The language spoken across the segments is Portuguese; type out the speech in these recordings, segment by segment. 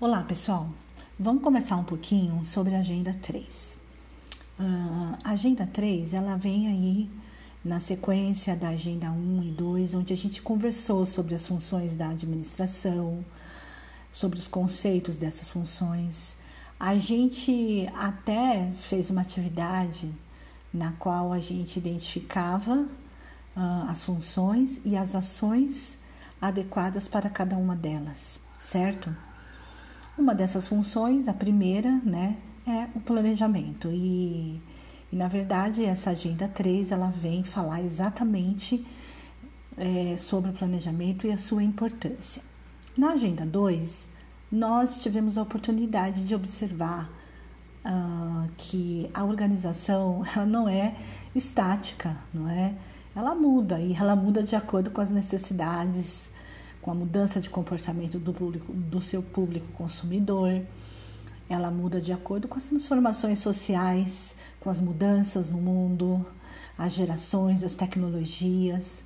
Olá, pessoal. Vamos conversar um pouquinho sobre a Agenda 3. Uh, a Agenda 3, ela vem aí na sequência da Agenda 1 e 2, onde a gente conversou sobre as funções da administração, sobre os conceitos dessas funções. A gente até fez uma atividade na qual a gente identificava uh, as funções e as ações adequadas para cada uma delas, certo? Uma dessas funções, a primeira, né, é o planejamento. E, e na verdade, essa agenda 3, ela vem falar exatamente é, sobre o planejamento e a sua importância. Na agenda 2, nós tivemos a oportunidade de observar uh, que a organização ela não é estática, não é? Ela muda e ela muda de acordo com as necessidades com a mudança de comportamento do, público, do seu público consumidor. Ela muda de acordo com as transformações sociais, com as mudanças no mundo, as gerações, as tecnologias.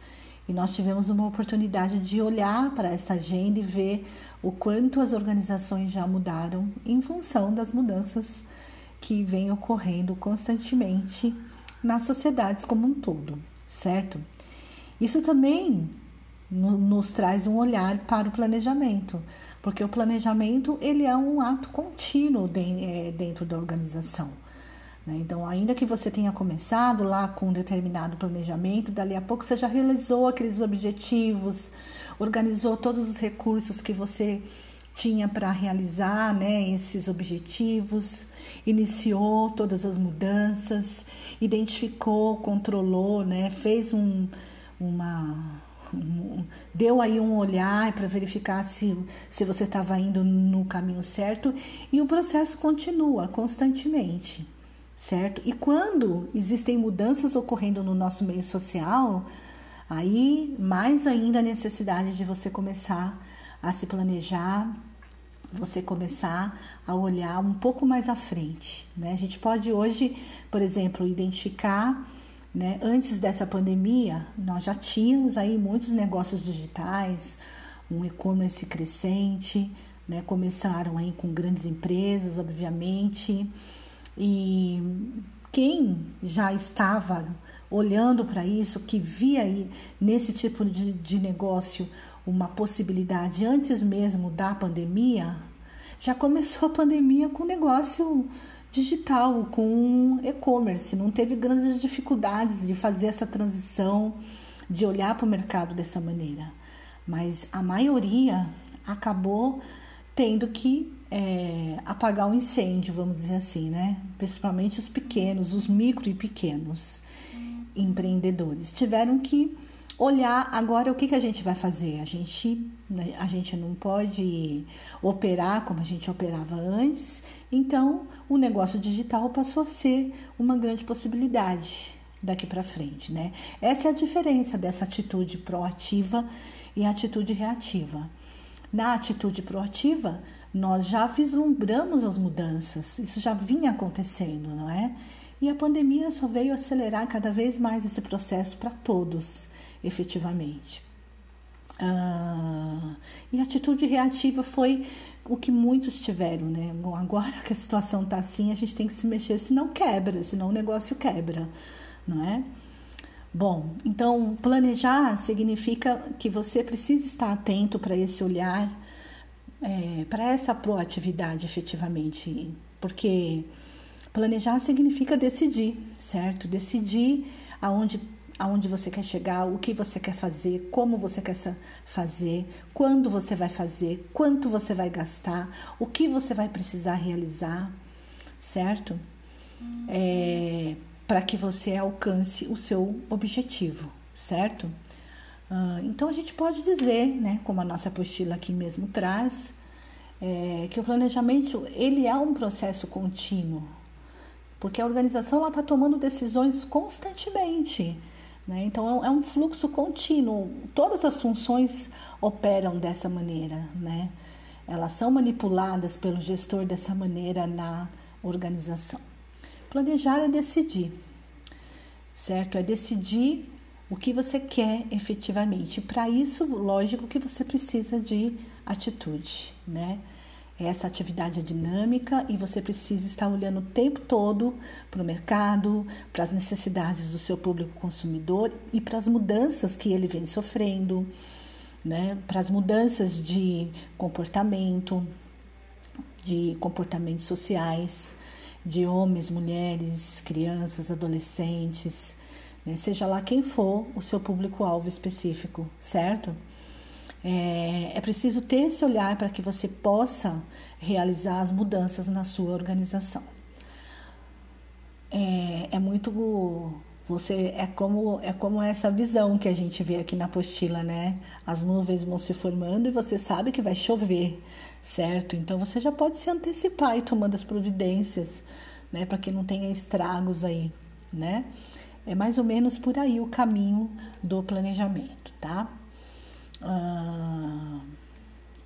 E nós tivemos uma oportunidade de olhar para essa agenda e ver o quanto as organizações já mudaram em função das mudanças que vêm ocorrendo constantemente nas sociedades como um todo, certo? Isso também nos traz um olhar para o planejamento, porque o planejamento ele é um ato contínuo é, dentro da organização. Né? Então, ainda que você tenha começado lá com um determinado planejamento, dali a pouco você já realizou aqueles objetivos, organizou todos os recursos que você tinha para realizar né, esses objetivos, iniciou todas as mudanças, identificou, controlou, né, fez um, uma deu aí um olhar para verificar se, se você estava indo no caminho certo e o processo continua constantemente, certo? E quando existem mudanças ocorrendo no nosso meio social, aí mais ainda a necessidade de você começar a se planejar, você começar a olhar um pouco mais à frente, né? A gente pode hoje, por exemplo, identificar né? Antes dessa pandemia, nós já tínhamos aí muitos negócios digitais, um e-commerce crescente, né? começaram aí com grandes empresas, obviamente, e quem já estava olhando para isso, que via aí nesse tipo de, de negócio uma possibilidade antes mesmo da pandemia, já começou a pandemia com negócio digital, com e-commerce. Não teve grandes dificuldades de fazer essa transição, de olhar para o mercado dessa maneira. Mas a maioria acabou tendo que é, apagar o incêndio, vamos dizer assim, né? Principalmente os pequenos, os micro e pequenos empreendedores tiveram que olhar agora o que, que a gente vai fazer. A gente, né, a gente não pode operar como a gente operava antes, então o negócio digital passou a ser uma grande possibilidade daqui para frente, né? Essa é a diferença dessa atitude proativa e atitude reativa. Na atitude proativa, nós já vislumbramos as mudanças, isso já vinha acontecendo, não é? E a pandemia só veio acelerar cada vez mais esse processo para todos efetivamente. Ah, e a atitude reativa foi o que muitos tiveram, né? Agora que a situação está assim, a gente tem que se mexer, senão quebra, senão o negócio quebra, não é? Bom, então planejar significa que você precisa estar atento para esse olhar, é, para essa proatividade efetivamente, porque planejar significa decidir, certo? Decidir aonde aonde você quer chegar, o que você quer fazer, como você quer fazer, quando você vai fazer, quanto você vai gastar, o que você vai precisar realizar, certo? É, para que você alcance o seu objetivo, certo? Então a gente pode dizer, né, como a nossa apostila aqui mesmo traz, é, que o planejamento ele é um processo contínuo, porque a organização está tomando decisões constantemente né? Então é um fluxo contínuo. Todas as funções operam dessa maneira. Né? Elas são manipuladas pelo gestor dessa maneira na organização. Planejar é decidir, certo? É decidir o que você quer efetivamente. Para isso, lógico que você precisa de atitude, né? Essa atividade é dinâmica e você precisa estar olhando o tempo todo para o mercado, para as necessidades do seu público consumidor e para as mudanças que ele vem sofrendo, né? para as mudanças de comportamento, de comportamentos sociais, de homens, mulheres, crianças, adolescentes, né? seja lá quem for o seu público-alvo específico, certo? É, é preciso ter esse olhar para que você possa realizar as mudanças na sua organização. É, é muito você é como é como essa visão que a gente vê aqui na apostila, né? As nuvens vão se formando e você sabe que vai chover, certo? Então você já pode se antecipar e tomando as providências, né, para que não tenha estragos aí, né? É mais ou menos por aí o caminho do planejamento, tá? Ah,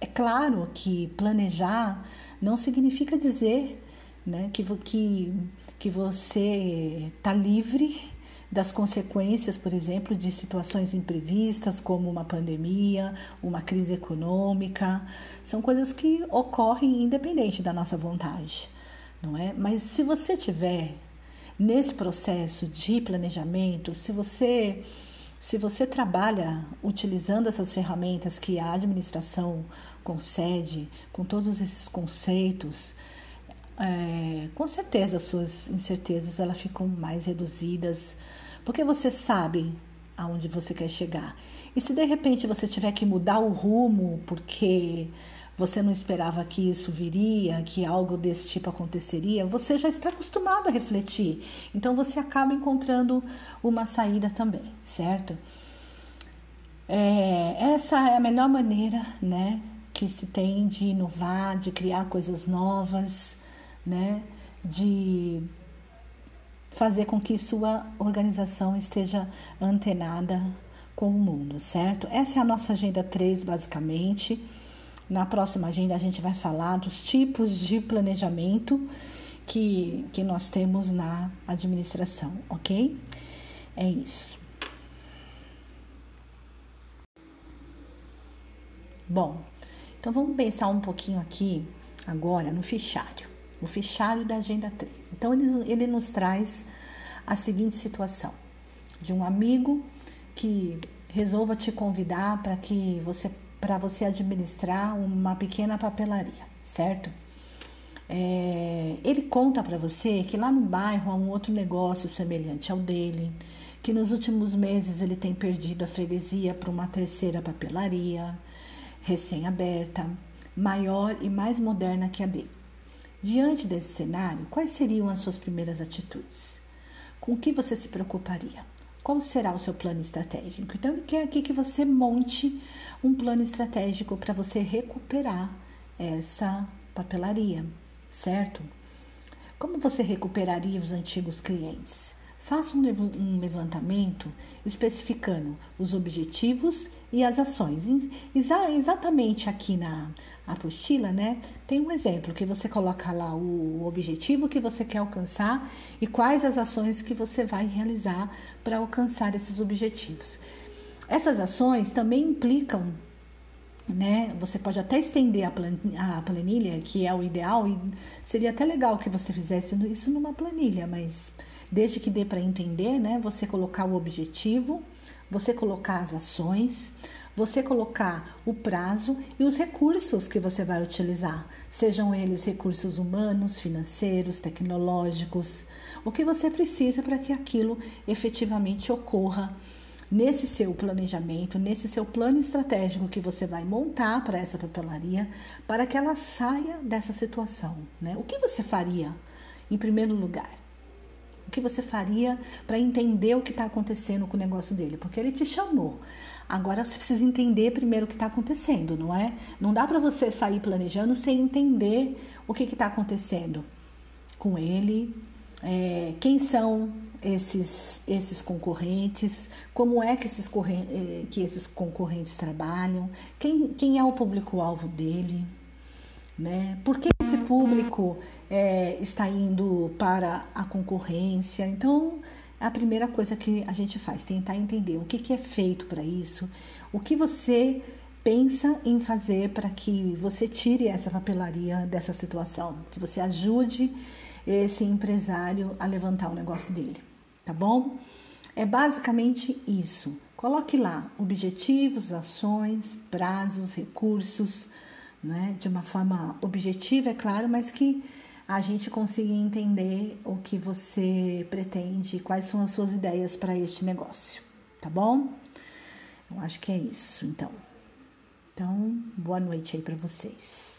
é claro que planejar não significa dizer né, que, que, que você está livre das consequências, por exemplo, de situações imprevistas, como uma pandemia, uma crise econômica. São coisas que ocorrem independente da nossa vontade, não é? Mas se você tiver nesse processo de planejamento, se você se você trabalha utilizando essas ferramentas que a administração concede, com todos esses conceitos, é, com certeza as suas incertezas elas ficam mais reduzidas, porque você sabe aonde você quer chegar. E se de repente você tiver que mudar o rumo porque você não esperava que isso viria, que algo desse tipo aconteceria, você já está acostumado a refletir. Então você acaba encontrando uma saída também, certo? É, essa é a melhor maneira, né, que se tem de inovar, de criar coisas novas, né, de fazer com que sua organização esteja antenada com o mundo, certo? Essa é a nossa agenda 3, basicamente. Na próxima agenda, a gente vai falar dos tipos de planejamento que, que nós temos na administração, ok? É isso. Bom, então vamos pensar um pouquinho aqui agora no fichário, o fichário da Agenda 3. Então, ele, ele nos traz a seguinte situação: de um amigo que resolva te convidar para que você para você administrar uma pequena papelaria, certo? É, ele conta para você que lá no bairro há um outro negócio semelhante ao dele, que nos últimos meses ele tem perdido a freguesia para uma terceira papelaria recém-aberta, maior e mais moderna que a dele. Diante desse cenário, quais seriam as suas primeiras atitudes? Com o que você se preocuparia? Qual será o seu plano estratégico? Então, ele quer aqui que você monte um plano estratégico para você recuperar essa papelaria, certo? Como você recuperaria os antigos clientes? Faça um levantamento especificando os objetivos e as ações. exatamente aqui na apostila, né? Tem um exemplo que você coloca lá o objetivo que você quer alcançar e quais as ações que você vai realizar para alcançar esses objetivos. Essas ações também implicam né? Você pode até estender a planilha, que é o ideal, e seria até legal que você fizesse isso numa planilha, mas desde que dê para entender, né? Você colocar o objetivo, você colocar as ações, você colocar o prazo e os recursos que você vai utilizar, sejam eles recursos humanos, financeiros, tecnológicos, o que você precisa para que aquilo efetivamente ocorra nesse seu planejamento, nesse seu plano estratégico que você vai montar para essa papelaria, para que ela saia dessa situação. Né? O que você faria em primeiro lugar? O que você faria para entender o que está acontecendo com o negócio dele? Porque ele te chamou. Agora você precisa entender primeiro o que está acontecendo, não é? Não dá para você sair planejando sem entender o que está acontecendo com ele, é, quem são esses, esses concorrentes, como é que esses, é, que esses concorrentes trabalham, quem, quem é o público-alvo dele, né? Por que esse público é, está indo para a concorrência? Então, a primeira coisa que a gente faz, tentar entender o que, que é feito para isso, o que você pensa em fazer para que você tire essa papelaria dessa situação, que você ajude esse empresário a levantar o negócio dele, tá bom? É basicamente isso. Coloque lá objetivos, ações, prazos, recursos, né? De uma forma objetiva, é claro, mas que a gente consiga entender o que você pretende, quais são as suas ideias para este negócio, tá bom? Eu acho que é isso, então. Então, boa noite aí para vocês.